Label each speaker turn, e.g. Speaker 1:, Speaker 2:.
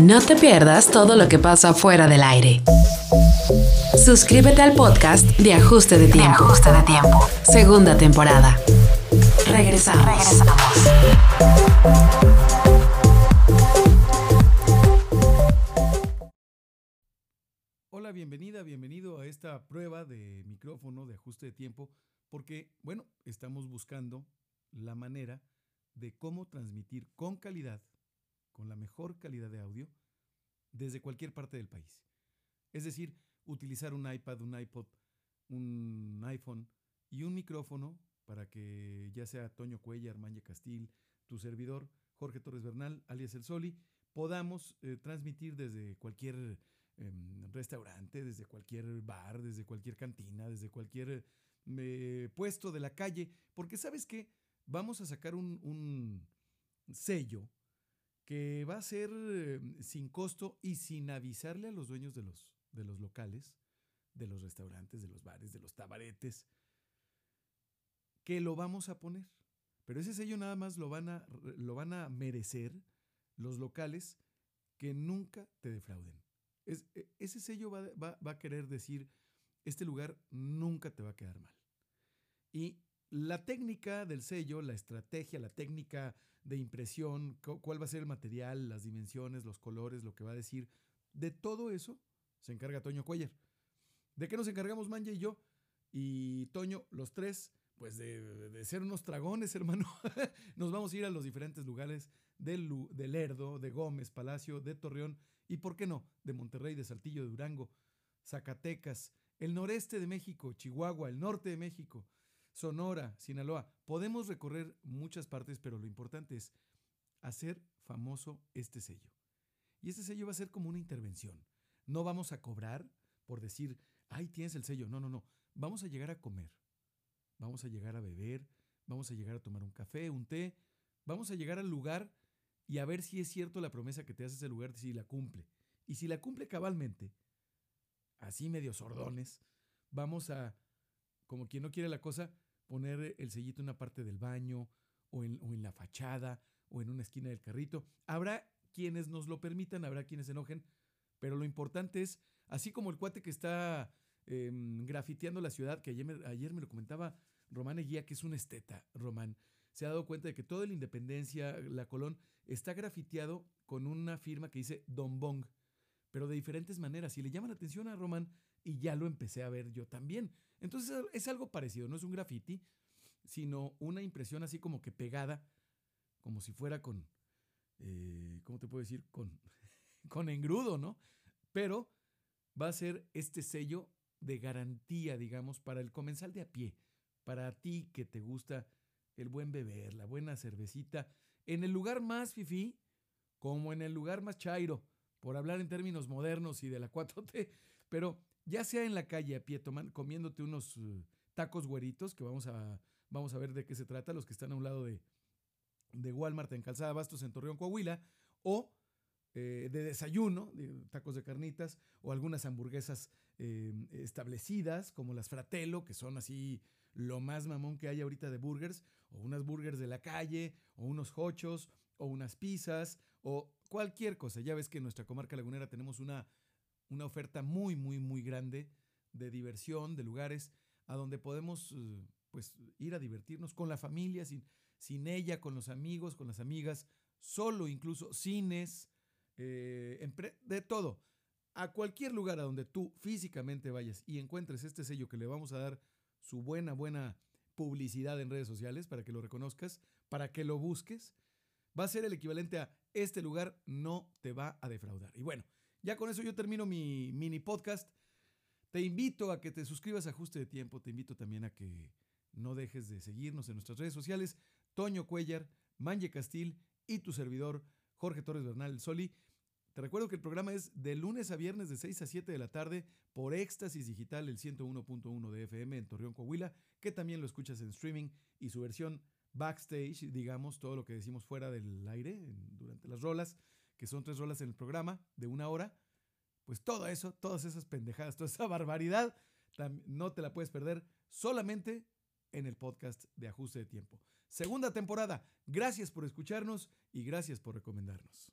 Speaker 1: No te pierdas todo lo que pasa fuera del aire. Suscríbete al podcast de Ajuste de Tiempo.
Speaker 2: Ajuste de Tiempo.
Speaker 1: Segunda temporada. Regresamos.
Speaker 2: Regresamos.
Speaker 3: Hola, bienvenida, bienvenido a esta prueba de micrófono de ajuste de tiempo, porque, bueno, estamos buscando la manera de cómo transmitir con calidad, con la mejor calidad de audio, desde cualquier parte del país. Es decir, utilizar un iPad, un iPod, un iPhone y un micrófono para que ya sea Toño Cuellar, Manje Castil, tu servidor, Jorge Torres Bernal, alias El Soli, podamos eh, transmitir desde cualquier em, restaurante, desde cualquier bar, desde cualquier cantina, desde cualquier eh, puesto de la calle, porque sabes que vamos a sacar un sello que va a ser eh, sin costo y sin avisarle a los dueños de los, de los locales, de los restaurantes, de los bares, de los tabaretes, que lo vamos a poner. Pero ese sello nada más lo van a, lo van a merecer los locales que nunca te defrauden. E, ese sello va, va, va a querer decir, este lugar nunca te va a quedar mal. Y la técnica del sello, la estrategia, la técnica de impresión, cuál va a ser el material, las dimensiones, los colores, lo que va a decir, de todo eso se encarga Toño Cuellar. ¿De qué nos encargamos Manja y yo? Y Toño, los tres, pues de, de ser unos dragones, hermano. nos vamos a ir a los diferentes lugares del, de Lerdo, de Gómez, Palacio, de Torreón y, ¿por qué no?, de Monterrey, de Saltillo, de Durango, Zacatecas, el noreste de México, Chihuahua, el norte de México, Sonora, Sinaloa. Podemos recorrer muchas partes, pero lo importante es hacer famoso este sello. Y este sello va a ser como una intervención. No vamos a cobrar por decir, ay, tienes el sello. No, no, no. Vamos a llegar a comer. Vamos a llegar a beber. Vamos a llegar a tomar un café, un té. Vamos a llegar al lugar y a ver si es cierto la promesa que te hace ese lugar, si la cumple. Y si la cumple cabalmente, así medio sordones, vamos a, como quien no quiere la cosa, poner el sellito en una parte del baño o en, o en, la fachada o en una esquina del carrito. Habrá quienes nos lo permitan, habrá quienes se enojen, pero lo importante es, así como el cuate que está eh, grafiteando la ciudad, que ayer me, ayer me lo comentaba Román Eguía, que es un esteta, Román, se ha dado cuenta de que toda la Independencia, la Colón, está grafiteado con una firma que dice Don Bong, pero de diferentes maneras. Y le llama la atención a Román y ya lo empecé a ver yo también. Entonces es algo parecido, no es un graffiti, sino una impresión así como que pegada, como si fuera con, eh, ¿cómo te puedo decir? Con, con engrudo, ¿no? Pero va a ser este sello de garantía, digamos, para el comensal de a pie, para ti que te gusta el buen beber, la buena cervecita, en el lugar más fifí, como en el lugar más chairo, por hablar en términos modernos y de la 4T, pero ya sea en la calle a pie, toman, comiéndote unos uh, tacos güeritos, que vamos a, vamos a ver de qué se trata, los que están a un lado de, de Walmart en Calzada Bastos en Torreón, Coahuila, o eh, de desayuno, de tacos de carnitas, o algunas hamburguesas eh, establecidas, como las Fratello, que son así lo más mamón que hay ahorita de burgers, o unas burgers de la calle, o unos hochos, o unas pizzas, o cualquier cosa. Ya ves que en nuestra comarca lagunera tenemos una una oferta muy, muy, muy grande de diversión, de lugares a donde podemos uh, pues, ir a divertirnos con la familia, sin, sin ella, con los amigos, con las amigas, solo incluso cines, eh, de todo. A cualquier lugar a donde tú físicamente vayas y encuentres este sello que le vamos a dar su buena, buena publicidad en redes sociales para que lo reconozcas, para que lo busques, va a ser el equivalente a este lugar no te va a defraudar. Y bueno, ya con eso yo termino mi mini podcast. Te invito a que te suscribas a Ajuste de Tiempo. Te invito también a que no dejes de seguirnos en nuestras redes sociales. Toño Cuellar, Manje Castil y tu servidor Jorge Torres Bernal Soli. Te recuerdo que el programa es de lunes a viernes de 6 a 7 de la tarde por Éxtasis Digital, el 101.1 de FM en Torreón, Coahuila, que también lo escuchas en streaming y su versión backstage, digamos, todo lo que decimos fuera del aire durante las rolas que son tres rolas en el programa de una hora, pues todo eso, todas esas pendejadas, toda esa barbaridad, no te la puedes perder solamente en el podcast de Ajuste de Tiempo. Segunda temporada. Gracias por escucharnos y gracias por recomendarnos.